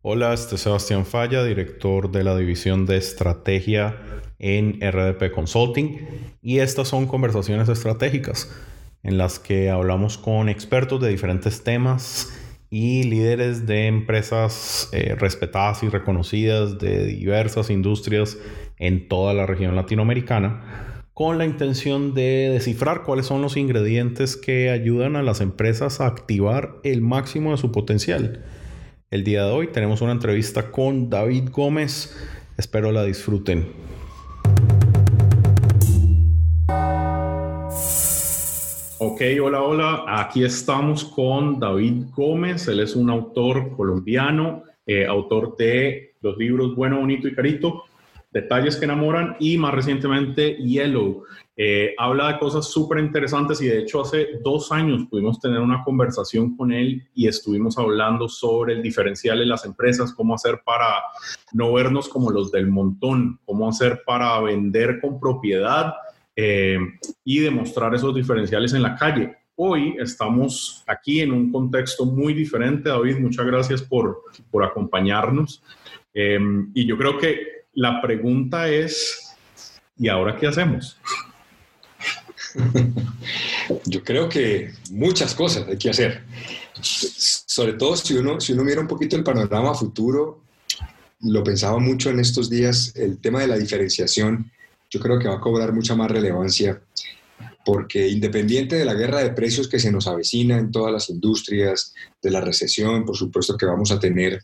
Hola, este es Sebastián Falla, director de la división de estrategia en RDP Consulting y estas son conversaciones estratégicas en las que hablamos con expertos de diferentes temas y líderes de empresas eh, respetadas y reconocidas de diversas industrias en toda la región latinoamericana con la intención de descifrar cuáles son los ingredientes que ayudan a las empresas a activar el máximo de su potencial el día de hoy tenemos una entrevista con David Gómez. Espero la disfruten. Ok, hola, hola. Aquí estamos con David Gómez. Él es un autor colombiano, eh, autor de los libros Bueno, Bonito y Carito, Detalles que enamoran y más recientemente Yellow. Eh, habla de cosas súper interesantes y de hecho hace dos años pudimos tener una conversación con él y estuvimos hablando sobre el diferencial en las empresas, cómo hacer para no vernos como los del montón, cómo hacer para vender con propiedad eh, y demostrar esos diferenciales en la calle. Hoy estamos aquí en un contexto muy diferente, David, muchas gracias por, por acompañarnos. Eh, y yo creo que la pregunta es, ¿y ahora qué hacemos? Yo creo que muchas cosas hay que hacer. Sobre todo si uno, si uno mira un poquito el panorama futuro, lo pensaba mucho en estos días, el tema de la diferenciación, yo creo que va a cobrar mucha más relevancia porque independiente de la guerra de precios que se nos avecina en todas las industrias, de la recesión, por supuesto que vamos a tener,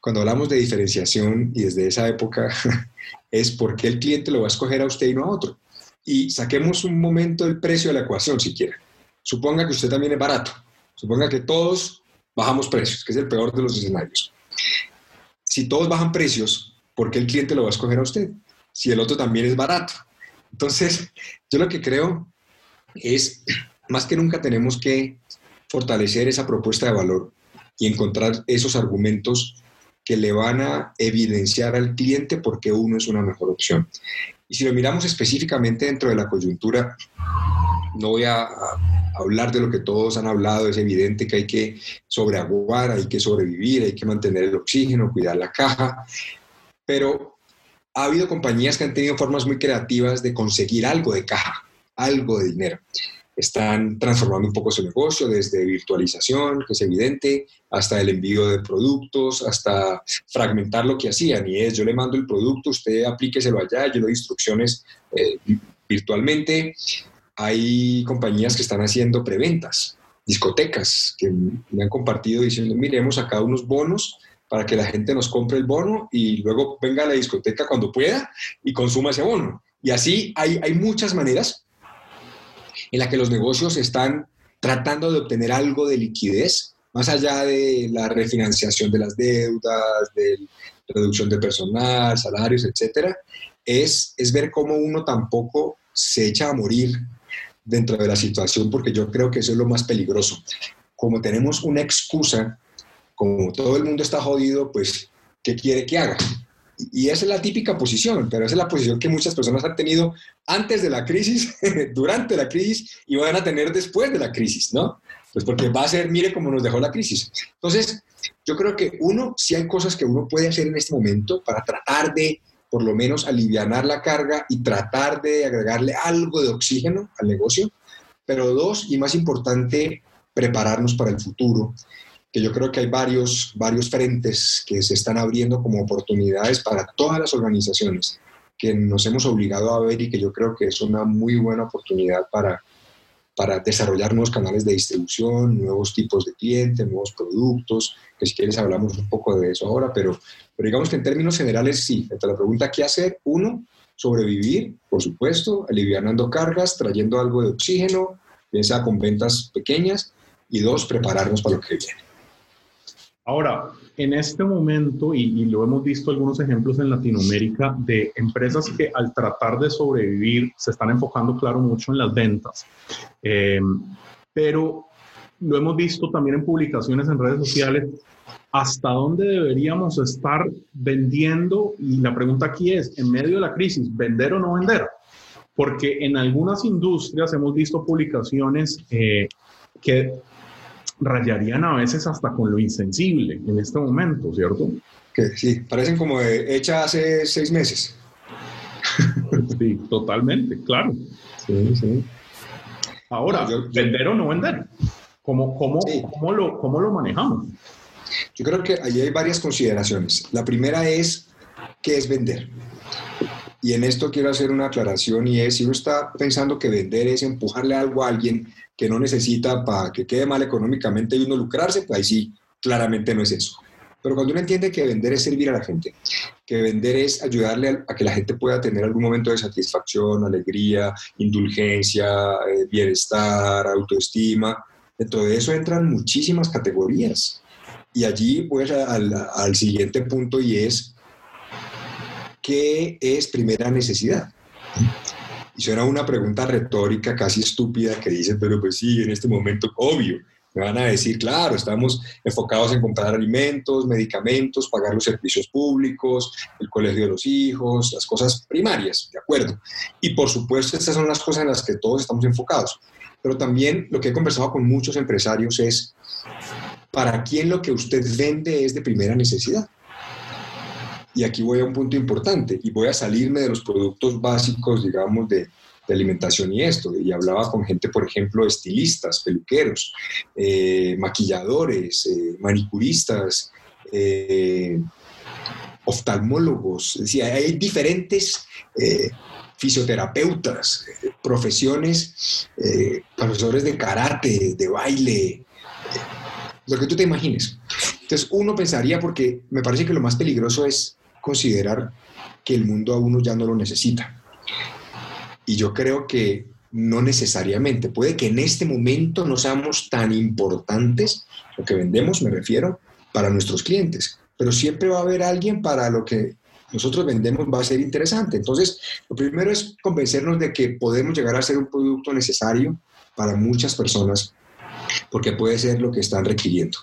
cuando hablamos de diferenciación y desde esa época, es por qué el cliente lo va a escoger a usted y no a otro. Y saquemos un momento el precio de la ecuación, si quiere. Suponga que usted también es barato. Suponga que todos bajamos precios, que es el peor de los escenarios. Si todos bajan precios, ¿por qué el cliente lo va a escoger a usted? Si el otro también es barato. Entonces, yo lo que creo es, más que nunca tenemos que fortalecer esa propuesta de valor y encontrar esos argumentos que le van a evidenciar al cliente por qué uno es una mejor opción. Y si lo miramos específicamente dentro de la coyuntura, no voy a, hablar de lo que todos han hablado, es evidente que hay que sobreaguar, hay que sobrevivir, hay que mantener el oxígeno, cuidar la caja, pero ha habido compañías que han tenido formas muy creativas de conseguir algo de caja, algo de dinero están transformando un poco su negocio desde virtualización, que es evidente, hasta el envío de productos, hasta fragmentar lo que hacían. Y es, yo le mando el producto, usted aplíqueselo allá, yo le doy instrucciones eh, virtualmente. Hay compañías que están haciendo preventas, discotecas, que me han compartido diciendo, mire, hemos sacado unos bonos para que la gente nos compre el bono y luego venga a la discoteca cuando pueda y consuma ese bono. Y así hay, hay muchas maneras en la que los negocios están tratando de obtener algo de liquidez, más allá de la refinanciación de las deudas, de reducción de personal, salarios, etcétera, es, es ver cómo uno tampoco se echa a morir dentro de la situación, porque yo creo que eso es lo más peligroso. Como tenemos una excusa, como todo el mundo está jodido, pues, ¿qué quiere que haga? Y esa es la típica posición, pero esa es la posición que muchas personas han tenido antes de la crisis, durante la crisis y van a tener después de la crisis, ¿no? Pues porque va a ser, mire cómo nos dejó la crisis. Entonces, yo creo que uno, si hay cosas que uno puede hacer en este momento para tratar de, por lo menos, aliviar la carga y tratar de agregarle algo de oxígeno al negocio. Pero dos, y más importante, prepararnos para el futuro que yo creo que hay varios, varios frentes que se están abriendo como oportunidades para todas las organizaciones que nos hemos obligado a ver y que yo creo que es una muy buena oportunidad para, para desarrollar nuevos canales de distribución, nuevos tipos de clientes, nuevos productos, que si quieres hablamos un poco de eso ahora, pero, pero digamos que en términos generales sí, entre la pregunta ¿qué hacer? Uno, sobrevivir, por supuesto, alivianando cargas, trayendo algo de oxígeno, bien sea con ventas pequeñas, y dos, prepararnos para lo que viene. Ahora, en este momento, y, lo hemos visto algunos ejemplos en Latinoamérica, de empresas que al tratar de sobrevivir se están enfocando, claro, mucho en las ventas. Eh, pero lo hemos visto también en publicaciones en redes sociales, ¿hasta dónde deberíamos estar vendiendo? Y la pregunta aquí es, en medio de la crisis, ¿vender o no vender? Porque en algunas industrias hemos visto publicaciones eh, que rayarían a veces hasta con lo insensible en este momento, ¿cierto? Que sí, parecen como hecha hace seis meses. sí, totalmente, claro. Sí, sí. Ahora, ¿vender o no vender? ¿Cómo, cómo, cómo, lo, ¿Cómo lo manejamos? Yo creo que ahí hay varias consideraciones. La primera es, ¿qué es vender? Y en esto quiero hacer una aclaración y es, si uno está pensando que vender es empujarle algo a alguien que no necesita para que quede mal económicamente y uno lucrarse, pues ahí sí, claramente no es eso. Pero cuando uno entiende que vender es servir a la gente, que vender es ayudarle a, que la gente pueda tener algún momento de satisfacción, alegría, indulgencia, eh, bienestar, autoestima, dentro de eso entran muchísimas categorías. Y allí voy al, al siguiente punto y es, ¿qué es primera necesidad? Y suena una pregunta retórica casi estúpida que dice, pero pues sí, en este momento, obvio, me van a decir, claro, estamos enfocados en comprar alimentos, medicamentos, pagar los servicios públicos, el colegio de los hijos, las cosas primarias, ¿de acuerdo? Y por supuesto, estas son las cosas en las que todos estamos enfocados. Pero también lo que he conversado con muchos empresarios es, ¿para quién lo que usted vende es de primera necesidad? Y aquí voy a un punto importante y voy a salirme de los productos básicos, digamos, de, alimentación y esto. Y hablaba con gente, por ejemplo, estilistas, peluqueros, eh, maquilladores, eh, manicuristas, eh, oftalmólogos. Es decir, hay diferentes fisioterapeutas, profesiones, profesores de karate, de baile, lo que tú te imagines. Entonces uno pensaría, porque me parece que lo más peligroso es considerar que el mundo a uno ya no lo necesita. Y yo creo que no necesariamente. Puede que en este momento no seamos tan importantes, lo que vendemos me refiero, para nuestros clientes, pero siempre va a haber alguien para lo que nosotros vendemos va a ser interesante. Entonces, lo primero es convencernos de que podemos llegar a ser un producto necesario para muchas personas, porque puede ser lo que están requiriendo.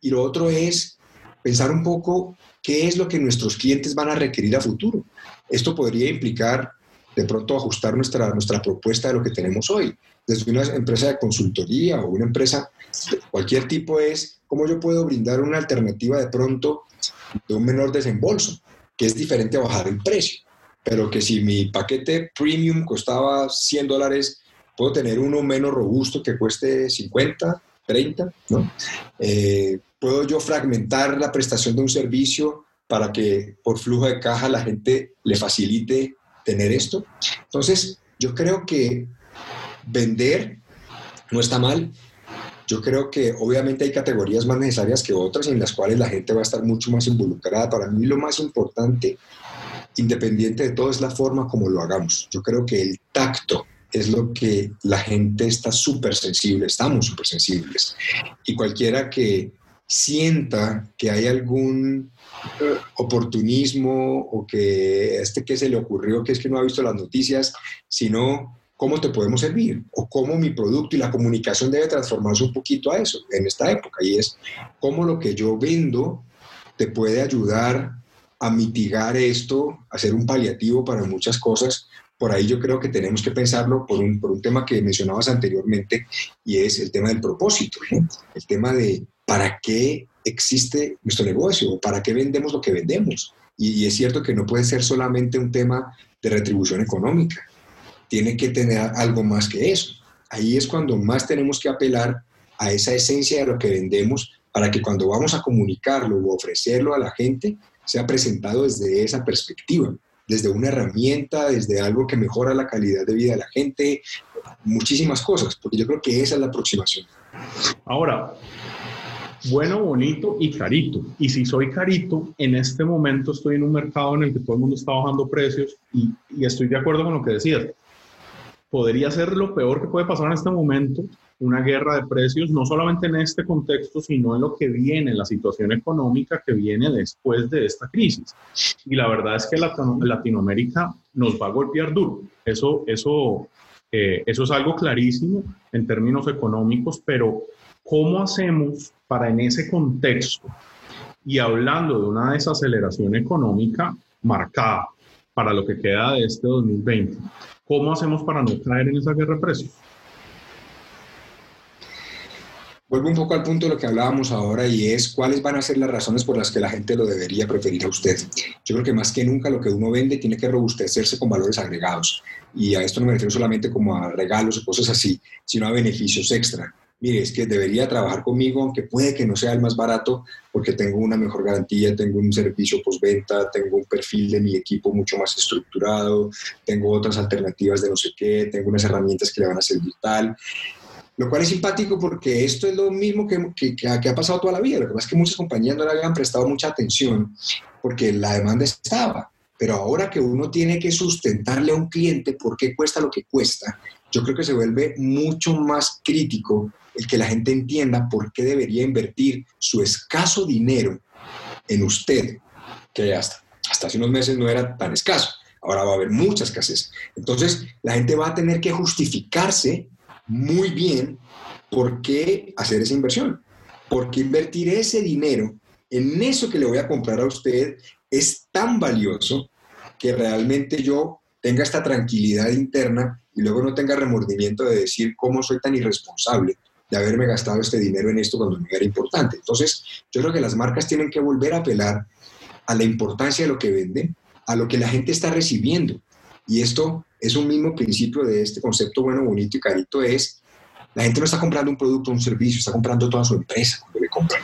Y lo otro es pensar un poco qué es lo que nuestros clientes van a requerir a futuro. Esto podría implicar de pronto ajustar nuestra, nuestra propuesta de lo que tenemos hoy. Desde una empresa de consultoría o una empresa de cualquier tipo es cómo yo puedo brindar una alternativa de pronto de un menor desembolso, que es diferente a bajar el precio, pero que si mi paquete premium costaba 100 dólares, puedo tener uno menos robusto que cueste 50, 30, ¿no? Eh, ¿Puedo yo fragmentar la prestación de un servicio para que por flujo de caja la gente le facilite tener esto? Entonces, yo creo que vender no está mal. Yo creo que obviamente hay categorías más necesarias que otras en las cuales la gente va a estar mucho más involucrada. Para mí lo más importante, independiente de todo, es la forma como lo hagamos. Yo creo que el tacto, es lo que la gente está súper sensible, estamos súper sensibles. Y cualquiera que sienta que hay algún eh, oportunismo o que este que se le ocurrió, que es que no ha visto las noticias, sino cómo te podemos servir o cómo mi producto y la comunicación debe transformarse un poquito a eso en esta época. Y es cómo lo que yo vendo te puede ayudar a mitigar esto, a ser un paliativo para muchas cosas. Por ahí yo creo que tenemos que pensarlo por un, por un tema que mencionabas anteriormente y es el tema del propósito, el tema de ¿para qué existe nuestro negocio? ¿Para qué vendemos lo que vendemos? Y, es cierto que no puede ser solamente un tema de retribución económica, tiene que tener algo más que eso. Ahí es cuando más tenemos que apelar a esa esencia de lo que vendemos para que cuando vamos a comunicarlo o ofrecerlo a la gente sea presentado desde esa perspectiva, desde una herramienta, desde algo que mejora la calidad de vida de la gente, muchísimas cosas, porque yo creo que esa es la aproximación. Ahora, bueno, bonito y carito. Y si soy carito, en este momento estoy en un mercado en el que todo el mundo está bajando precios y, estoy de acuerdo con lo que decías. Podría ser lo peor que puede pasar en este momento, una guerra de precios, no solamente en este contexto, sino en lo que viene, en la situación económica que viene después de esta crisis. Y la verdad es que Latinoamérica nos va a golpear duro. Eso, eso, eh, eso es algo clarísimo en términos económicos, pero ¿cómo hacemos para en ese contexto y hablando de una desaceleración económica marcada para lo que queda de este 2020, ¿cómo hacemos para no caer en esa guerra de precios? vuelvo un poco al punto de lo que hablábamos ahora y es cuáles van a ser las razones por las que la gente lo debería preferir a usted. Yo creo que más que nunca lo que uno vende tiene que robustecerse con valores agregados. Y a esto no me refiero solamente como a regalos o cosas así, sino a beneficios extra. Mire, es que debería trabajar conmigo, aunque puede que no sea el más barato, porque tengo una mejor garantía, tengo un servicio postventa, tengo un perfil de mi equipo mucho más estructurado, tengo otras alternativas de no sé qué, tengo unas herramientas que le van a servir tal. Lo cual es simpático porque esto es lo mismo que, que, ha pasado toda la vida. Lo que pasa es que muchas compañías no le habían prestado mucha atención porque la demanda estaba. Pero ahora que uno tiene que sustentarle a un cliente por qué cuesta lo que cuesta, yo creo que se vuelve mucho más crítico el que la gente entienda por qué debería invertir su escaso dinero en usted, que hasta, hasta hace unos meses no era tan escaso. Ahora va a haber mucha escasez. Entonces, la gente va a tener que justificarse muy bien por qué hacer esa inversión, por qué invertir ese dinero en eso que le voy a comprar a usted es tan valioso que realmente yo tenga esta tranquilidad interna y luego no tenga remordimiento de decir cómo soy tan irresponsable de haberme gastado este dinero en esto cuando no era importante. Entonces, yo creo que las marcas tienen que volver a apelar a la importancia de lo que venden, a lo que la gente está recibiendo. Y esto es un mismo principio de este concepto bueno, bonito y carito, es la gente no está comprando un producto o un servicio, está comprando toda su empresa cuando le compran.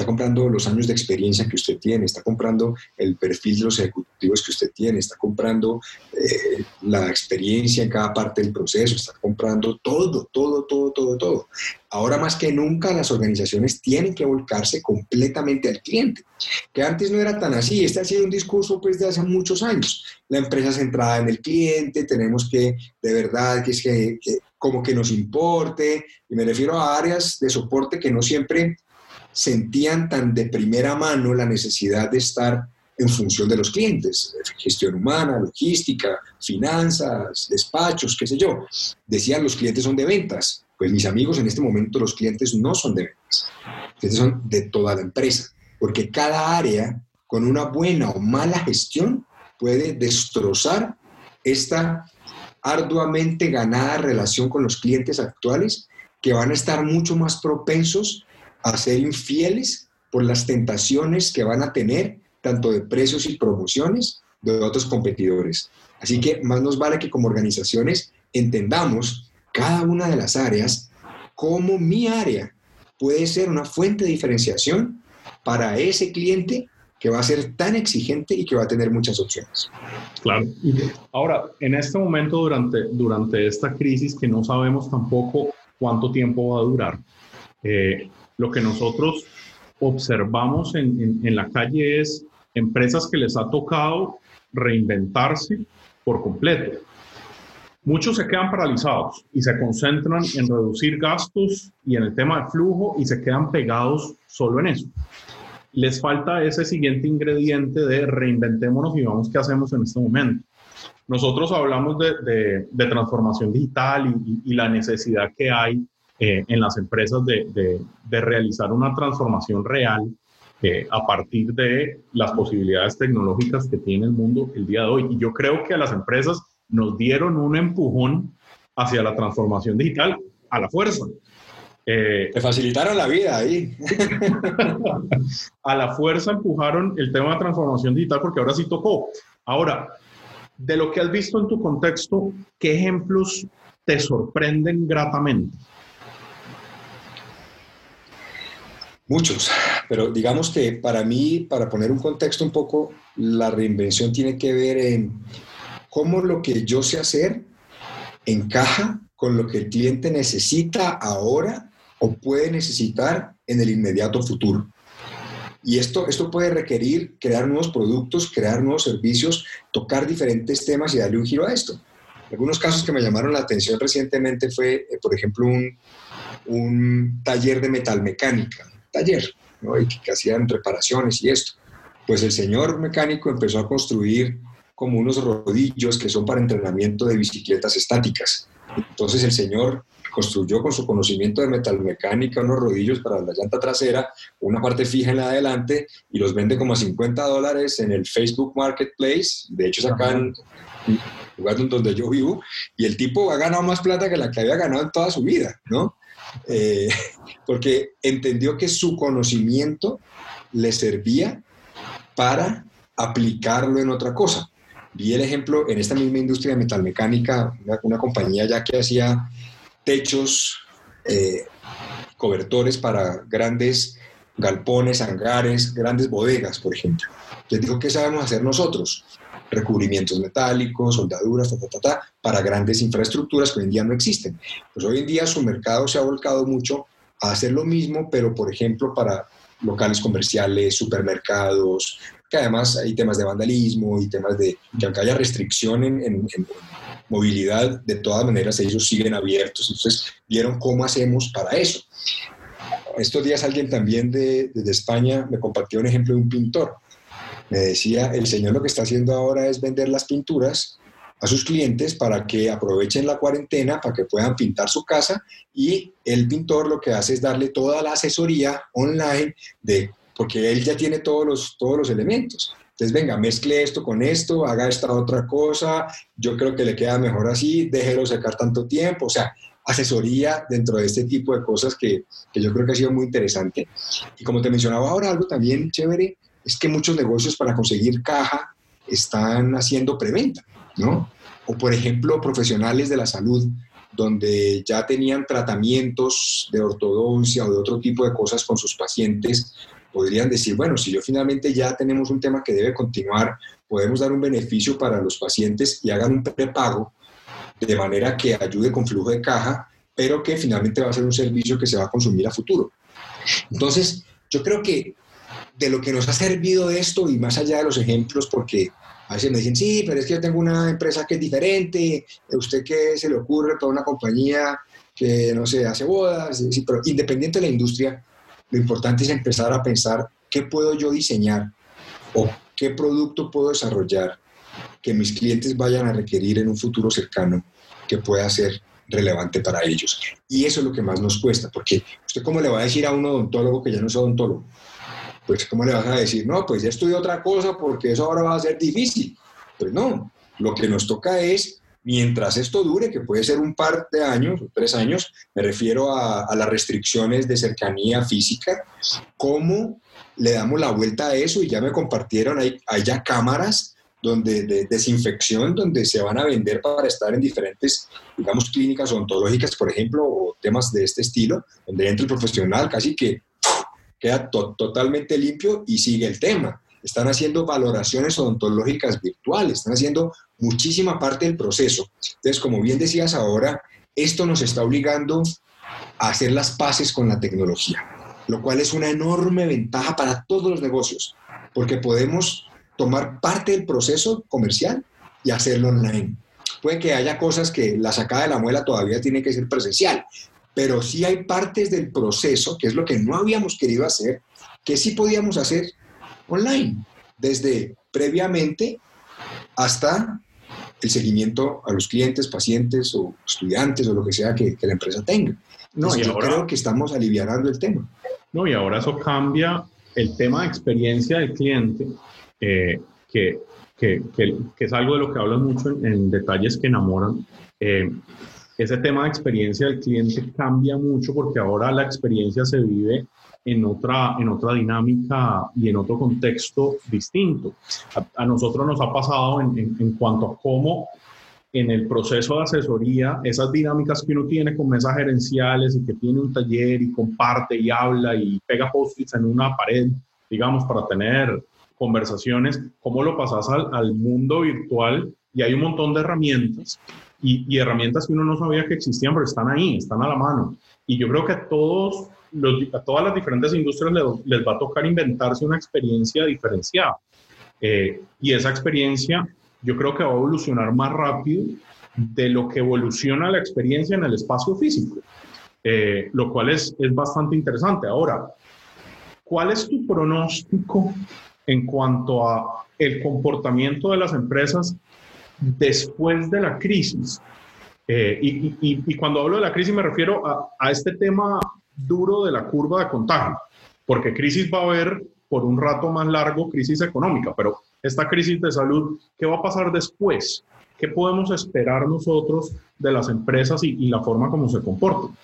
Está comprando los años de experiencia que usted tiene, está comprando el perfil de los ejecutivos que usted tiene, está comprando eh, la experiencia en cada parte del proceso, está comprando todo, todo, todo, todo, todo. Ahora más que nunca las organizaciones tienen que volcarse completamente al cliente, que antes no era tan así. Este ha sido un discurso pues de hace muchos años. La empresa centrada en el cliente, tenemos que de verdad que es que, que como que nos importe, y me refiero a áreas de soporte que no siempre sentían tan de primera mano la necesidad de estar en función de los clientes, gestión humana, logística, finanzas, despachos, qué sé yo. Decían los clientes son de ventas. Pues mis amigos, en este momento los clientes no son de ventas, los son de toda la empresa, porque cada área con una buena o mala gestión puede destrozar esta arduamente ganada relación con los clientes actuales que van a estar mucho más propensos a ser infieles por las tentaciones que van a tener, tanto de precios y promociones, de otros competidores. Así que más nos vale que como organizaciones entendamos cada una de las áreas como mi área puede ser una fuente de diferenciación para ese cliente que va a ser tan exigente y que va a tener muchas opciones. Claro. Ahora, en este momento, durante, durante esta crisis que no sabemos tampoco cuánto tiempo va a durar, eh, lo que nosotros observamos en, en, la calle es empresas que les ha tocado reinventarse por completo. Muchos se quedan paralizados y se concentran en reducir gastos y en el tema de flujo y se quedan pegados solo en eso les falta ese siguiente ingrediente de reinventémonos y vamos qué hacemos en este momento. Nosotros hablamos de, transformación digital y, la necesidad que hay eh, en las empresas de, realizar una transformación real eh, a partir de las posibilidades tecnológicas que tiene el mundo el día de hoy. Y yo creo que a las empresas nos dieron un empujón hacia la transformación digital a la fuerza. Eh, Te facilitaron la vida ahí. a la fuerza empujaron el tema de transformación digital porque ahora sí tocó. Ahora, de lo que has visto en tu contexto, ¿qué ejemplos te sorprenden gratamente? Muchos, pero digamos que para mí, para poner un contexto un poco, la reinvención tiene que ver en cómo lo que yo sé hacer encaja con lo que el cliente necesita ahora o puede necesitar en el inmediato futuro. Y esto, esto puede requerir crear nuevos productos, crear nuevos servicios, tocar diferentes temas y darle un giro a esto. Algunos casos que me llamaron la atención recientemente fue, eh, por ejemplo, un, un, taller de metalmecánica, taller, ¿no? y que, hacían reparaciones y esto. Pues el señor mecánico empezó a construir como unos rodillos que son para entrenamiento de bicicletas estáticas. Entonces el señor construyó con su conocimiento de metalmecánica unos rodillos para la llanta trasera, una parte fija en la adelante y los vende como a 50 dólares en el Facebook Marketplace. De hecho, en lugar donde yo vivo y el tipo ha ganado más plata que la que había ganado en toda su vida, ¿no? eh, porque entendió que su conocimiento le servía para aplicarlo en otra cosa. Vi el ejemplo en esta misma industria de metalmecánica, una, compañía ya que hacía techos, eh, cobertores para grandes galpones, hangares, grandes bodegas, por ejemplo. Les digo, ¿qué sabemos hacer nosotros? Recubrimientos metálicos, soldaduras, ta, ta, para grandes infraestructuras que hoy en día no existen. Pues hoy en día su mercado se ha volcado mucho a hacer lo mismo, pero por ejemplo para locales comerciales, supermercados, que además hay temas de vandalismo y temas de que aunque haya restricción en, movilidad, de todas maneras ellos siguen abiertos. Entonces vieron cómo hacemos para eso. Estos días alguien también de, de España me compartió un ejemplo de un pintor me decía, el señor lo que está haciendo ahora es vender las pinturas a sus clientes para que aprovechen la cuarentena, para que puedan pintar su casa y el pintor lo que hace es darle toda la asesoría online de porque él ya tiene todos los, todos los elementos. Entonces, venga, mezcle esto con esto, haga esta otra cosa, yo creo que le queda mejor así, déjelo secar tanto tiempo, o sea, asesoría dentro de este tipo de cosas que, que yo creo que ha sido muy interesante. Y como te mencionaba ahora, algo también chévere es que muchos negocios para conseguir caja están haciendo preventa, ¿no? O por ejemplo, profesionales de la salud donde ya tenían tratamientos de ortodoncia o de otro tipo de cosas con sus pacientes, podrían decir, bueno, si yo finalmente ya tenemos un tema que debe continuar, podemos dar un beneficio para los pacientes y hagan un prepago de manera que ayude con flujo de caja, pero que finalmente va a ser un servicio que se va a consumir a futuro. Entonces, yo creo que de lo que nos ha servido esto y más allá de los ejemplos, porque a veces me dicen, sí, pero es que yo tengo una empresa que es diferente, ¿usted qué se le ocurre para una compañía que, no sé, hace bodas? Sí, pero independiente de la industria, lo importante es empezar a pensar qué puedo yo diseñar o qué producto puedo desarrollar que mis clientes vayan a requerir en un futuro cercano que pueda ser relevante para ellos. Y eso es lo que más nos cuesta, porque usted cómo le va a decir a un odontólogo que ya no es odontólogo, pues ¿cómo le vas a decir? No, pues ya estudié otra cosa porque eso ahora va a ser difícil. Pues no, lo que nos toca es, mientras esto dure, que puede ser un par de años tres años, me refiero a, las restricciones de cercanía física, cómo le damos la vuelta a eso y ya me compartieron, hay, ya cámaras donde, de desinfección donde se van a vender para estar en diferentes, digamos, clínicas odontológicas, por ejemplo, o temas de este estilo, donde entra el profesional casi que queda totalmente limpio y sigue el tema. Están haciendo valoraciones odontológicas virtuales, están haciendo muchísima parte del proceso. Entonces, como bien decías ahora, esto nos está obligando a hacer las paces con la tecnología, lo cual es una enorme ventaja para todos los negocios, porque podemos tomar parte del proceso comercial y hacerlo online. Puede que haya cosas que la sacada de la muela todavía tiene que ser presencial, pero sí hay partes del proceso, que es lo que no habíamos querido hacer, que sí podíamos hacer online, desde previamente hasta el seguimiento a los clientes, pacientes o estudiantes o lo que sea que, la empresa tenga. No, y yo creo que estamos aliviando el tema. No, y ahora eso cambia el tema de experiencia del cliente, eh, que, que, que, es algo de lo que hablan mucho en, detalles que enamoran. Eh, ese tema de experiencia del cliente cambia mucho porque ahora la experiencia se vive en otra, en otra dinámica y en otro contexto distinto. A, nosotros nos ha pasado en, cuanto a cómo en el proceso de asesoría, esas dinámicas que uno tiene con mesas gerenciales y que tiene un taller y comparte y habla y pega post-its en una pared, digamos, para tener conversaciones, cómo lo pasas al mundo virtual y hay un montón de herramientas y, herramientas que uno no sabía que existían, pero están ahí, están a la mano. Y yo creo que a, todos los, a todas las diferentes industrias les, va a tocar inventarse una experiencia diferenciada. Eh, y esa experiencia yo creo que va a evolucionar más rápido de lo que evoluciona la experiencia en el espacio físico, eh, lo cual es, es bastante interesante. Ahora, ¿cuál es tu pronóstico en cuanto a el comportamiento de las empresas después de la crisis. Eh, y, cuando hablo de la crisis me refiero a, a, este tema duro de la curva de contagio, porque crisis va a haber por un rato más largo, crisis económica, pero esta crisis de salud, ¿qué va a pasar después? ¿Qué podemos esperar nosotros de las empresas y, y la forma como se comportan?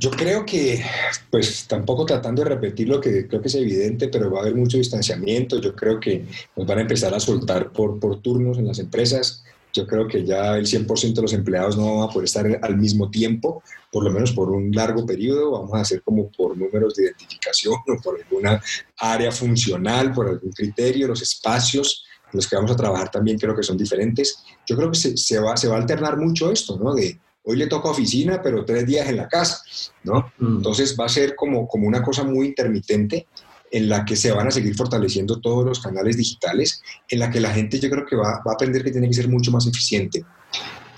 Yo creo que, pues tampoco tratando de repetir lo que creo que es evidente, pero va a haber mucho distanciamiento. Yo creo que nos van a empezar a soltar por, por turnos en las empresas. Yo creo que ya el 100% de los empleados no van a poder estar al mismo tiempo, por lo menos por un largo periodo. Vamos a hacer como por números de identificación o por alguna área funcional, por algún criterio, los espacios en los que vamos a trabajar también creo que son diferentes. Yo creo que se, se va, se va a alternar mucho esto, ¿no? De, hoy le toca oficina, pero tres días en la casa, ¿no? Mm. Entonces va a ser como, como una cosa muy intermitente en la que se van a seguir fortaleciendo todos los canales digitales, en la que la gente yo creo que va, va a aprender que tiene que ser mucho más eficiente,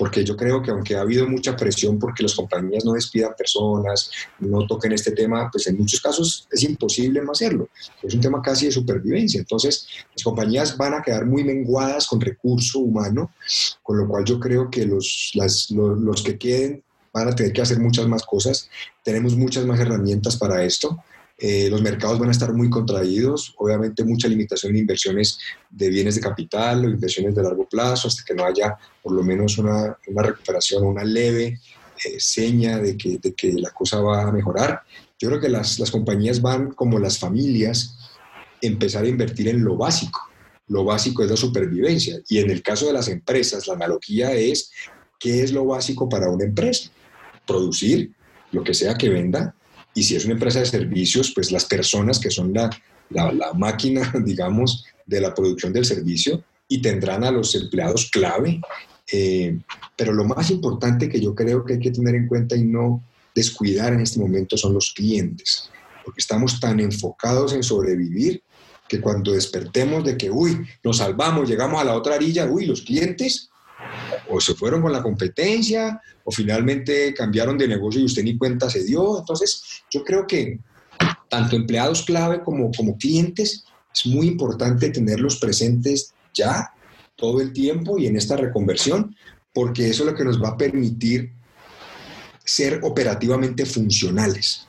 porque yo creo que aunque ha habido mucha presión porque las compañías no despidan personas, no toquen este tema, pues en muchos casos es imposible no hacerlo. Es un tema casi de supervivencia. Entonces, las compañías van a quedar muy menguadas con recurso humano, con lo cual yo creo que los, los, los que queden van a tener que hacer muchas más cosas. Tenemos muchas más herramientas para esto. Eh, los mercados van a estar muy contraídos, obviamente mucha limitación en inversiones de bienes de capital o inversiones de largo plazo, hasta que no haya por lo menos una, una recuperación, una leve eh, seña de que, de que, la cosa va a mejorar. Yo creo que las, las compañías van, como las familias, empezar a invertir en lo básico. Lo básico es la supervivencia. Y en el caso de las empresas, la analogía es, ¿qué es lo básico para una empresa? Producir lo que sea que venda, y si es una empresa de servicios, pues las personas que son la, la, máquina, digamos, de la producción del servicio y tendrán a los empleados clave. Eh, pero lo más importante que yo creo que hay que tener en cuenta y no descuidar en este momento son los clientes, porque estamos tan enfocados en sobrevivir que cuando despertemos de que, uy, nos salvamos, llegamos a la otra orilla, uy, los clientes o se fueron con la competencia o finalmente cambiaron de negocio y usted ni cuenta se dio. Entonces, yo creo que tanto empleados clave como, como clientes es muy importante tenerlos presentes ya todo el tiempo y en esta reconversión, porque eso es lo que nos va a permitir ser operativamente funcionales.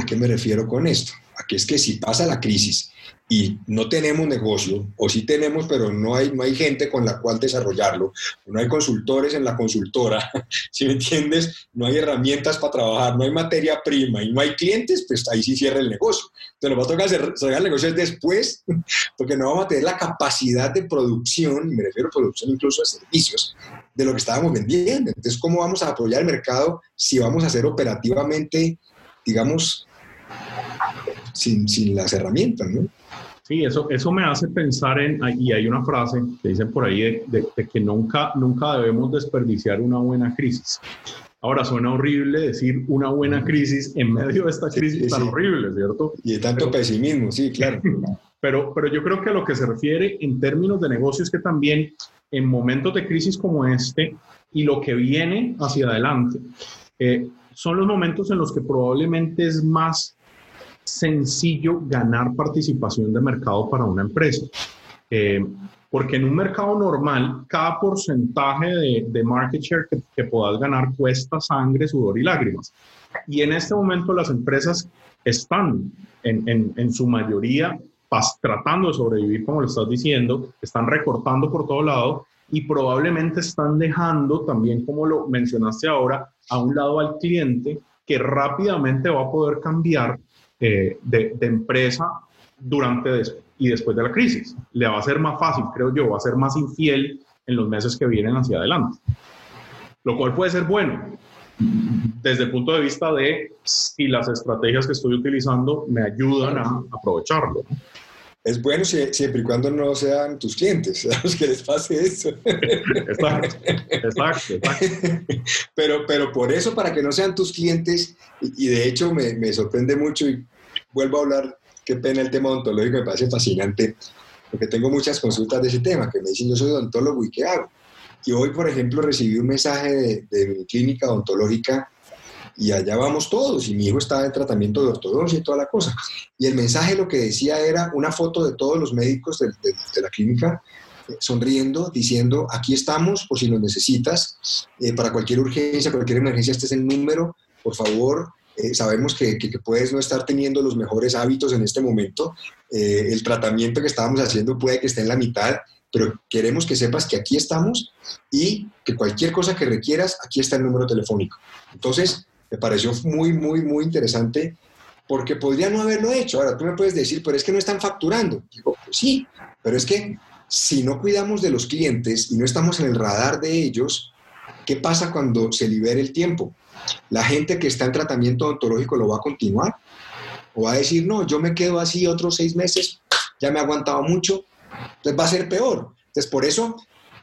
¿A qué me refiero con esto? A que es que si pasa la crisis y no tenemos negocio, o sí tenemos, pero no hay, no hay gente con la cual desarrollarlo, no hay consultores en la consultora, si me entiendes, no hay herramientas para trabajar, no hay materia prima y no hay clientes, pues ahí sí cierra el negocio. Entonces nos va a tocar cerrar el negocio después, porque no vamos a tener la capacidad de producción, me refiero a producción incluso de servicios, de lo que estábamos vendiendo. Entonces, ¿cómo vamos a apoyar el mercado si vamos a hacer operativamente, digamos, sin, sin las herramientas, ¿no? Sí, eso, eso me hace pensar en, y hay una frase que dicen por ahí de, que nunca, nunca debemos desperdiciar una buena crisis. Ahora, suena horrible decir una buena crisis en medio de esta crisis tan horrible, ¿cierto? Y de tanto pesimismo, sí, claro. Pero, pero yo creo que a lo que se refiere en términos de negocio es que también en momentos de crisis como este y lo que viene hacia adelante, eh, son los momentos en los que probablemente es más sencillo ganar participación de mercado para una empresa. Eh, porque en un mercado normal, cada porcentaje de, de market share que, que, puedas ganar cuesta sangre, sudor y lágrimas. Y en este momento las empresas están en, en, en su mayoría pas, tratando de sobrevivir, como lo estás diciendo, están recortando por todo lado y probablemente están dejando también, como lo mencionaste ahora, a un lado al cliente que rápidamente va a poder cambiar eh, de, empresa durante y después de la crisis. Le va a ser más fácil, creo yo, va a ser más infiel en los meses que vienen hacia adelante. Lo cual puede ser bueno desde el punto de vista de si las estrategias que estoy utilizando me ayudan a aprovecharlo. Es bueno siempre y cuando no sean tus clientes, los que les pase eso. Exacto, exacto, exacto. Pero, pero por eso, para que no sean tus clientes, y, de hecho me, me, sorprende mucho, y vuelvo a hablar, qué pena el tema odontológico, me parece fascinante, porque tengo muchas consultas de ese tema, que me dicen, yo soy odontólogo y ¿qué hago? Y hoy, por ejemplo, recibí un mensaje de, de mi clínica odontológica y allá vamos todos, y mi hijo estaba en tratamiento de ortodoncia y toda la cosa. Y el mensaje lo que decía era una foto de todos los médicos de, la clínica eh, sonriendo, diciendo, aquí estamos por si nos necesitas, eh, para cualquier urgencia, cualquier emergencia, este es el número, por favor, eh, sabemos que, que, puedes no estar teniendo los mejores hábitos en este momento, el tratamiento que estábamos haciendo puede que esté en la mitad, pero queremos que sepas que aquí estamos y que cualquier cosa que requieras, aquí está el número telefónico. Entonces, me pareció muy, muy, muy interesante porque podría no haberlo hecho. Ahora tú me puedes decir, pero es que no están facturando. Digo, pues sí, pero es que si no cuidamos de los clientes y no estamos en el radar de ellos, ¿qué pasa cuando se libere el tiempo? La gente que está en tratamiento odontológico lo va a continuar o va a decir, no, yo me quedo así otros seis meses, ya me he aguantado mucho, entonces va a ser peor. Entonces por eso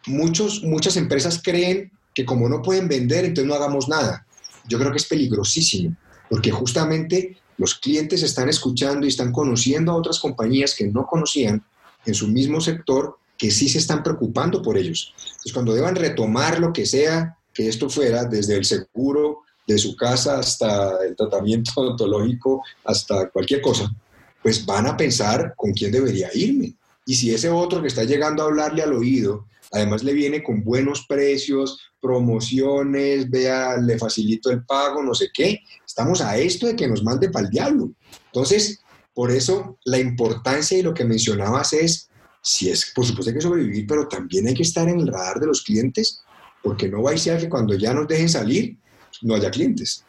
muchos, muchas empresas creen que como no pueden vender, entonces no hagamos nada. Yo creo que es peligrosísimo, porque justamente los clientes están escuchando y están conociendo a otras compañías que no conocían en su mismo sector que sí se están preocupando por ellos. Entonces, cuando deban retomar lo que sea que esto fuera, desde el seguro de su casa hasta el tratamiento odontológico, hasta cualquier cosa, pues van a pensar con quién debería irme. Y si ese otro que está llegando a hablarle al oído, además le viene con buenos precios, promociones, vea, le facilito el pago, no sé qué, estamos a esto de que nos mande para el diablo. Entonces, por eso la importancia y lo que mencionabas es, si es, por supuesto hay que sobrevivir, pero también hay que estar en el radar de los clientes, porque no va a ser que cuando ya nos dejen salir, no haya clientes.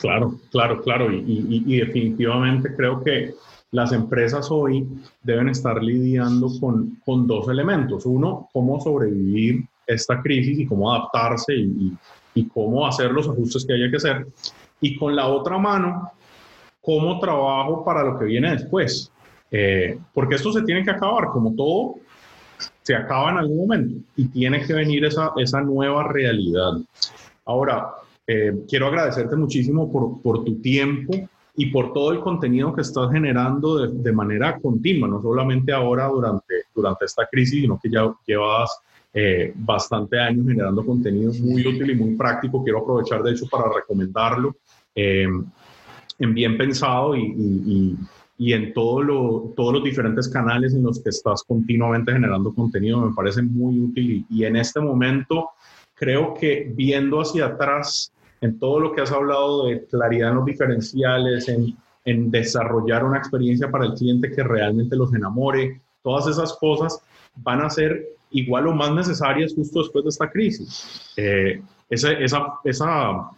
Claro, claro, claro. Y, definitivamente creo que las empresas hoy deben estar lidiando con, con, dos elementos. Uno, cómo sobrevivir esta crisis y cómo adaptarse y, y, cómo hacer los ajustes que haya que hacer. Y con la otra mano, cómo trabajo para lo que viene después. Eh, porque esto se tiene que acabar, como todo, se acaba en algún momento y tiene que venir esa, esa nueva realidad. Ahora, eh, quiero agradecerte muchísimo por, por, tu tiempo y por todo el contenido que estás generando de, de, manera continua, no solamente ahora durante, durante esta crisis, sino que ya llevas eh, bastante años generando contenido muy útil y muy práctico. Quiero aprovechar, de hecho, para recomendarlo en bien pensado y, en todo lo, todos los diferentes canales en los que estás continuamente generando contenido me parece muy útil y, en este momento creo que viendo hacia atrás en todo lo que has hablado de claridad en los diferenciales, en, en desarrollar una experiencia para el cliente que realmente los enamore, todas esas cosas van a ser igual o más necesarias justo después de esta crisis. Eh, esa, esa, esa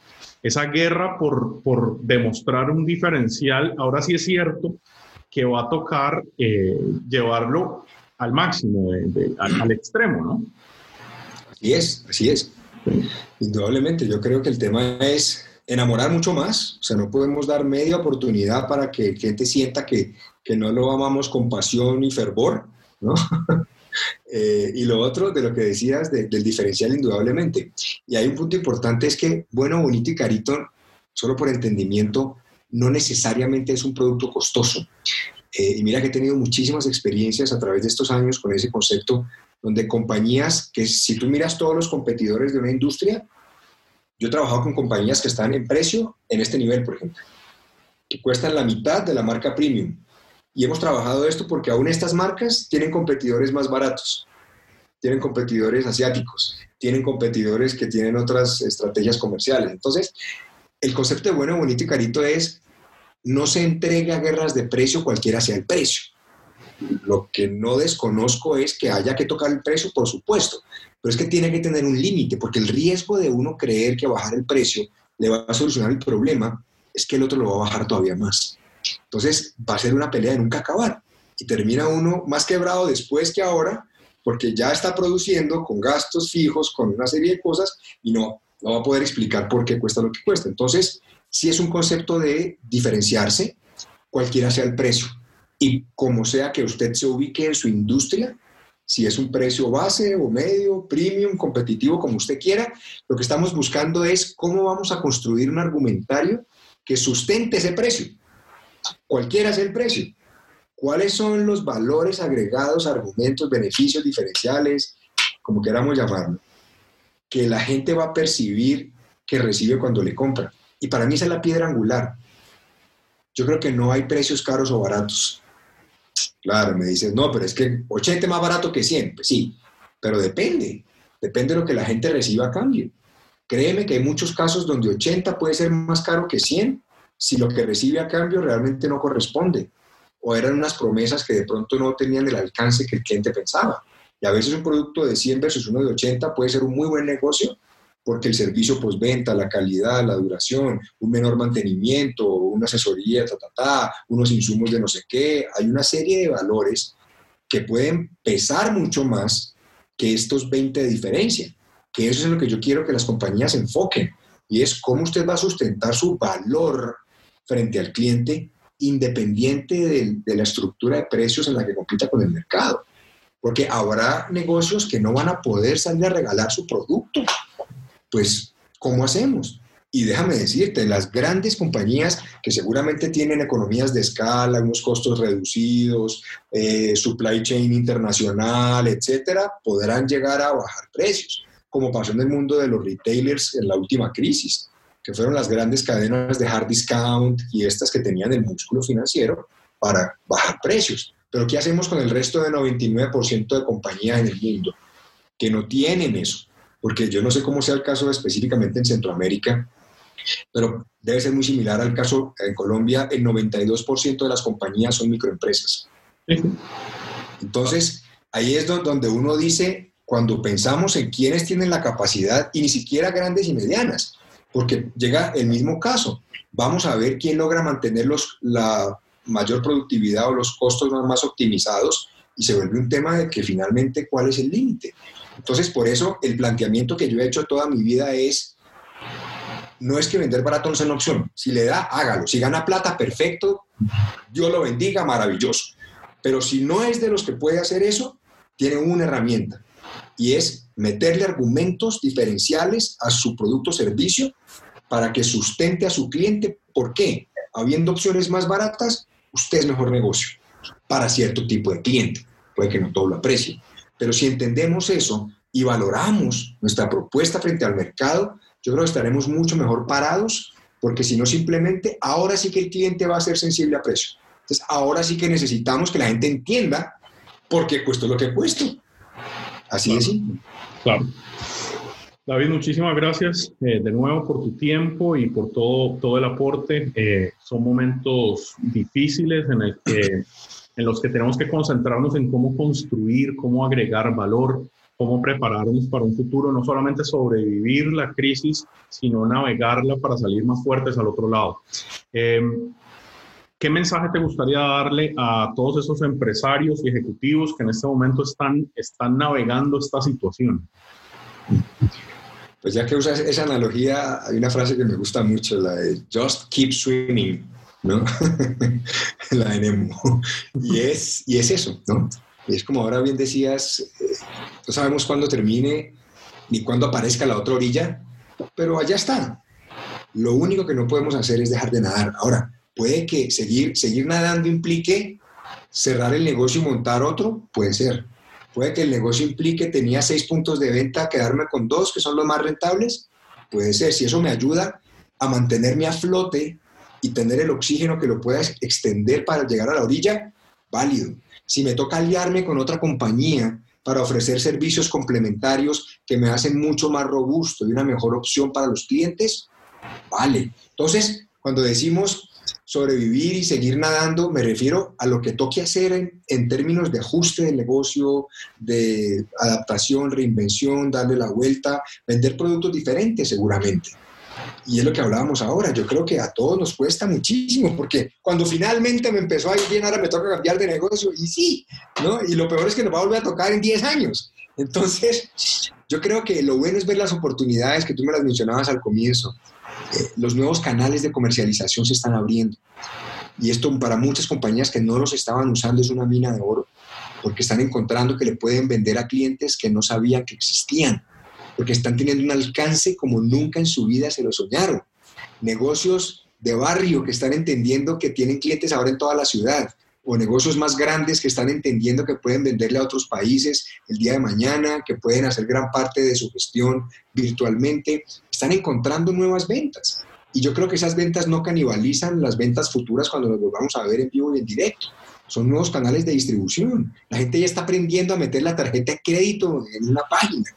esa guerra por, por demostrar un diferencial, ahora sí es cierto que va a tocar eh, llevarlo al máximo, al, extremo, ¿no? Así es, así es. Indudablemente, yo creo que el tema es enamorar mucho más, o sea, no podemos dar media oportunidad para que el cliente sienta que, que no lo amamos con pasión y fervor, ¿no? Eh, y lo otro de lo que decías del diferencial, indudablemente. Y hay un punto importante, es que bueno, bonito y carito, solo por entendimiento, no necesariamente es un producto costoso. Eh, y mira que he tenido muchísimas experiencias a través de estos años con ese concepto, donde compañías que si tú miras todos los competidores de una industria, yo he trabajado con compañías que están en precio en este nivel, por ejemplo, que cuestan la mitad de la marca premium y hemos trabajado esto porque aún estas marcas tienen competidores más baratos, tienen competidores asiáticos, tienen competidores que tienen otras estrategias comerciales. Entonces, el concepto de bueno, bonito y carito es no se entrega guerras de precio cualquiera sea el precio. Lo que no desconozco es que haya que tocar el precio, por supuesto, pero es que tiene que tener un límite, porque el riesgo de uno creer que bajar el precio le va a solucionar el problema es que el otro lo va a bajar todavía más. Entonces va a ser una pelea de nunca acabar. Y termina uno más quebrado después que ahora, porque ya está produciendo con gastos fijos, con una serie de cosas, y no, no va a poder explicar por qué cuesta lo que cuesta. Entonces, sí es un concepto de diferenciarse, cualquiera sea el precio. Y como sea que usted se ubique en su industria, si es un precio base o medio, premium, competitivo, como usted quiera, lo que estamos buscando es cómo vamos a construir un argumentario que sustente ese precio cualquiera sea el precio. ¿Cuáles son los valores agregados, argumentos, beneficios diferenciales, como queramos llamarlo, que la gente va a percibir que recibe cuando le compra? Y para mí esa es la piedra angular. Yo creo que no hay precios caros o baratos. Claro, me dices, no, pero es que 80 es más barato que 100. Pues sí, pero depende. Depende de lo que la gente reciba a cambio. Créeme que hay muchos casos donde 80 puede ser más caro que 100 si lo que recibe a cambio realmente no corresponde o eran unas promesas que de pronto no tenían el alcance que el cliente pensaba. Y a veces un producto de 100 versus uno de 80 puede ser un muy buen negocio porque el servicio postventa, la calidad, la duración, un menor mantenimiento, una asesoría, ta, ta, ta, unos insumos de no sé qué, hay una serie de valores que pueden pesar mucho más que estos 20 de diferencia, que eso es en lo que yo quiero que las compañías enfoquen, y es cómo usted va a sustentar su valor frente al cliente independiente de, la estructura de precios en la que compita con el mercado. Porque habrá negocios que no van a poder salir a regalar su producto. Pues, ¿cómo hacemos? Y déjame decirte, las grandes compañías que seguramente tienen economías de escala, unos costos reducidos, eh, supply chain internacional, etcétera, podrán llegar a bajar precios, como pasó en el mundo de los retailers en la última crisis, que fueron las grandes cadenas de hard discount y estas que tenían el músculo financiero para bajar precios. Pero ¿qué hacemos con el resto del 99% de compañías en el mundo que no tienen eso? Porque yo no sé cómo sea el caso específicamente en Centroamérica, pero debe ser muy similar al caso en Colombia. El 92% de las compañías son microempresas. Entonces, ahí es donde uno dice, cuando pensamos en quiénes tienen la capacidad, y ni siquiera grandes y medianas, porque llega el mismo caso. Vamos a ver quién logra mantener los, la mayor productividad o los costos más optimizados y se vuelve un tema de que finalmente cuál es el límite. Entonces, por eso el planteamiento que yo he hecho toda mi vida es, no es que vender barato no sea una opción. Si le da, hágalo. Si gana plata, perfecto. Dios lo bendiga, maravilloso. Pero si no es de los que puede hacer eso, tiene una herramienta y es meterle argumentos diferenciales a su producto o servicio para que sustente a su cliente. ¿Por qué? Habiendo opciones más baratas, usted es mejor negocio para cierto tipo de cliente. Puede que no todo lo aprecie. Pero si entendemos eso y valoramos nuestra propuesta frente al mercado, yo creo que estaremos mucho mejor parados, porque si no simplemente ahora sí que el cliente va a ser sensible a precio. Entonces, ahora sí que necesitamos que la gente entienda por qué cuesta lo que cuesta. Así simple. Claro. David, muchísimas gracias eh, de nuevo por tu tiempo y por todo, todo el aporte. Eh, son momentos difíciles en, que, en los que tenemos que concentrarnos en cómo construir, cómo agregar valor, cómo prepararnos para un futuro, no solamente sobrevivir la crisis, sino navegarla para salir más fuertes al otro lado. Eh, ¿Qué mensaje te gustaría darle a todos esos empresarios y ejecutivos que en este momento están, están navegando esta situación? Pues ya que usas esa analogía, hay una frase que me gusta mucho, la de just keep swimming, ¿no? la de Nemo. Y es, y es eso, ¿no? Y es como ahora bien decías, eh, no sabemos cuándo termine ni cuándo aparezca la otra orilla, pero allá está. Lo único que no podemos hacer es dejar de nadar. Ahora, puede que seguir, seguir nadando implique cerrar el negocio y montar otro, puede ser. Puede que el negocio implique tenía seis puntos de venta, quedarme con dos, que son los más rentables, puede ser. Si eso me ayuda a mantenerme a flote y tener el oxígeno que lo pueda extender para llegar a la orilla, válido. Si me toca aliarme con otra compañía para ofrecer servicios complementarios que me hacen mucho más robusto y una mejor opción para los clientes, vale. Entonces, cuando decimos sobrevivir y seguir nadando, me refiero a lo que toque hacer en, términos de ajuste del negocio, de adaptación, reinvención, darle la vuelta, vender productos diferentes seguramente. Y es lo que hablábamos ahora, yo creo que a todos nos cuesta muchísimo, porque cuando finalmente me empezó a ir bien, ahora me toca cambiar de negocio, y sí, ¿no? Y lo peor es que nos va a volver a tocar en 10 años. Entonces, yo creo que lo bueno es ver las oportunidades que tú me las mencionabas al comienzo, los nuevos canales de comercialización se están abriendo. Y esto para muchas compañías que no los estaban usando es una mina de oro, porque están encontrando que le pueden vender a clientes que no sabían que existían, porque están teniendo un alcance como nunca en su vida se lo soñaron. Negocios de barrio que están entendiendo que tienen clientes ahora en toda la ciudad, o negocios más grandes que están entendiendo que pueden venderle a otros países el día de mañana, que pueden hacer gran parte de su gestión virtualmente, están encontrando nuevas ventas. Y yo creo que esas ventas no canibalizan las ventas futuras cuando nos volvamos a ver en vivo y en directo. Son nuevos canales de distribución. La gente ya está aprendiendo a meter la tarjeta de crédito en una página.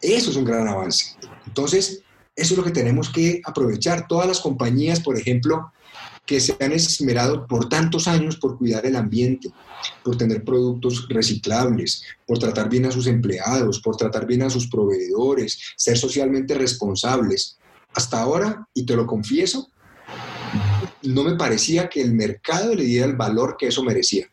Eso es un gran avance. Entonces, eso es lo que tenemos que aprovechar. Todas las compañías, por ejemplo, que se han esmerado por tantos años por cuidar el ambiente, por tener productos reciclables, por tratar bien a sus empleados, por tratar bien a sus proveedores, ser socialmente responsables. Hasta ahora, y te lo confieso, no me parecía que el mercado le diera el valor que eso merecía.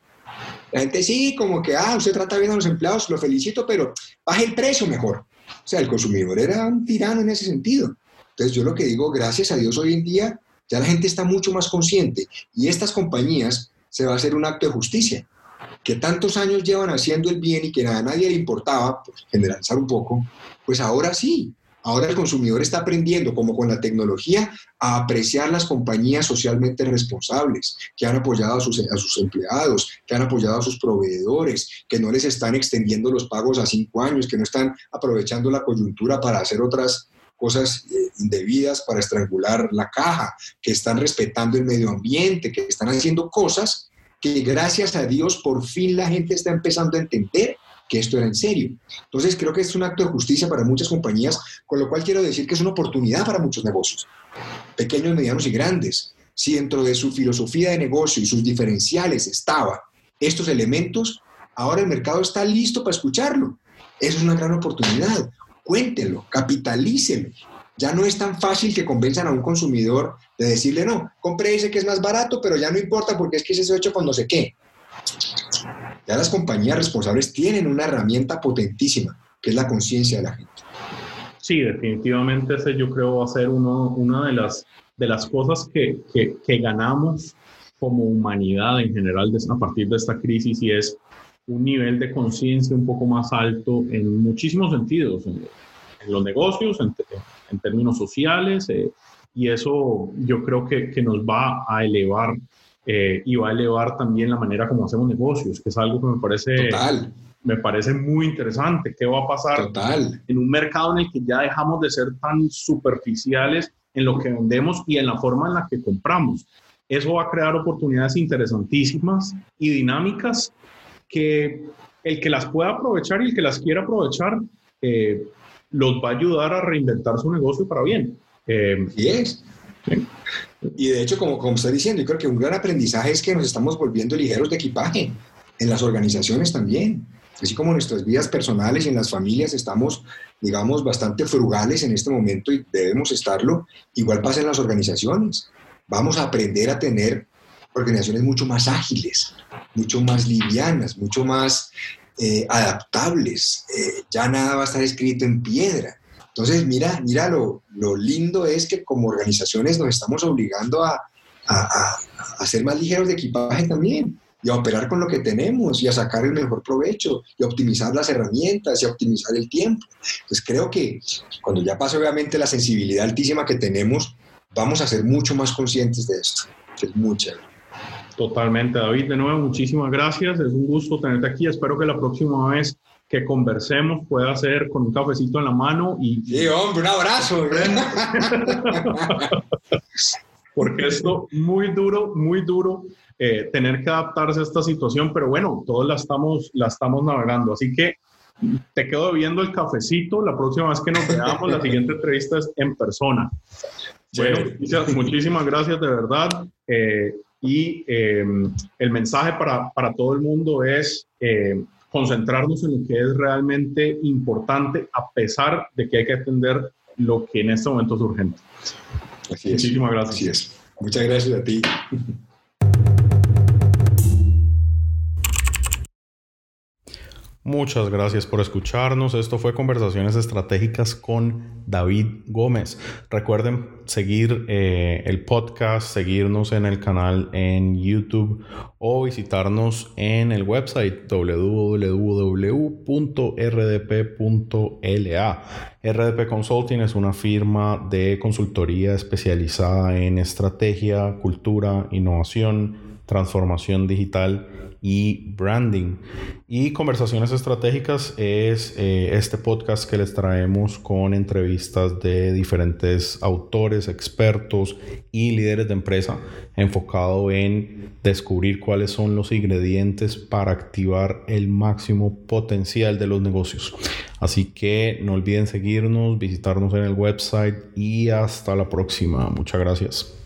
La gente sí, como que, ah, usted trata bien a los empleados, lo felicito, pero baje el precio mejor. O sea, el consumidor era un tirano en ese sentido. Entonces yo lo que digo, gracias a Dios hoy en día ya la gente está mucho más consciente y estas compañías se va a hacer un acto de justicia. Que tantos años llevan haciendo el bien y que a nadie le importaba, pues, generalizar un poco, pues ahora sí, ahora el consumidor está aprendiendo, como con la tecnología, a apreciar las compañías socialmente responsables, que han apoyado a sus, a sus empleados, que han apoyado a sus proveedores, que no les están extendiendo los pagos a cinco años, que no están aprovechando la coyuntura para hacer otras cosas eh, indebidas para estrangular la caja, que están respetando el medio ambiente, que están haciendo cosas que gracias a Dios por fin la gente está empezando a entender que esto era en serio. Entonces creo que es un acto de justicia para muchas compañías, con lo cual quiero decir que es una oportunidad para muchos negocios, pequeños, medianos y grandes. Si dentro de su filosofía de negocio y sus diferenciales estaba estos elementos, ahora el mercado está listo para escucharlo. Eso es una gran oportunidad. Cuéntelo, capitalícelo. Ya no es tan fácil que convenzan a un consumidor de decirle, no, compre ese que es más barato, pero ya no importa porque es que ese es hecho con no sé qué. Ya las compañías responsables tienen una herramienta potentísima, que es la conciencia de la gente. Sí, definitivamente ese yo creo va a ser una de las, de las cosas que, que, ganamos como humanidad en general a partir de esta crisis y es un nivel de conciencia un poco más alto en muchísimos sentidos, en, los negocios, en, en términos sociales, eh, y eso yo creo que, que, nos va a elevar eh, y va a elevar también la manera como hacemos negocios, que es algo que me parece, me parece muy interesante. ¿Qué va a pasar Total. en un mercado en el que ya dejamos de ser tan superficiales en lo que vendemos y en la forma en la que compramos? Eso va a crear oportunidades interesantísimas y dinámicas que el que las pueda aprovechar y el que las quiera aprovechar eh, los va a ayudar a reinventar su negocio para bien. Eh, es. Y de hecho, como, como está diciendo, yo creo que un gran aprendizaje es que nos estamos volviendo ligeros de equipaje en las organizaciones también. Así como en nuestras vidas personales y en las familias estamos, digamos, bastante frugales en este momento y debemos estarlo, igual pasa en las organizaciones. Vamos a aprender a tener organizaciones mucho más ágiles, mucho más livianas, mucho más eh, adaptables. Eh, ya nada va a estar escrito en piedra. Entonces, mira, mira lo, lo lindo es que como organizaciones nos estamos obligando a, a, a, ser más ligeros de equipaje también y a operar con lo que tenemos y a sacar el mejor provecho y a optimizar las herramientas y a optimizar el tiempo. Entonces creo que cuando ya pase obviamente la sensibilidad altísima que tenemos, vamos a ser mucho más conscientes de esto, es mucha. Totalmente, David. De nuevo, muchísimas gracias. Es un gusto tenerte aquí. Espero que la próxima vez que conversemos pueda ser con un cafecito en la mano y... Sí, hombre, un abrazo. Porque esto muy duro, muy duro eh, tener que adaptarse a esta situación, pero bueno, todos la estamos, la estamos navegando. Así que te quedo bebiendo el cafecito. La próxima vez que nos veamos, la siguiente entrevista es en persona. Bueno, muchísimas gracias de verdad. Eh, y em, el mensaje para, para, todo el mundo es eh, concentrarnos en lo que es realmente importante, a pesar de que hay que atender lo que en este momento es urgente. Muchísimas gracias. Muchas gracias a ti. Muchas gracias por escucharnos. Esto fue Conversaciones Estratégicas con David Gómez. Recuerden seguir eh, el podcast, seguirnos en el canal en YouTube o visitarnos en el website www.rdp.la. RDP Consulting es una firma de consultoría especializada en estrategia, cultura, innovación, transformación digital y branding. Y Conversaciones Estratégicas es eh, este podcast que les traemos con entrevistas de diferentes autores, expertos y líderes de empresa enfocado en descubrir cuáles son los ingredientes para activar el máximo potencial de los negocios. Así que no olviden seguirnos, visitarnos en el website y hasta la próxima. Muchas gracias.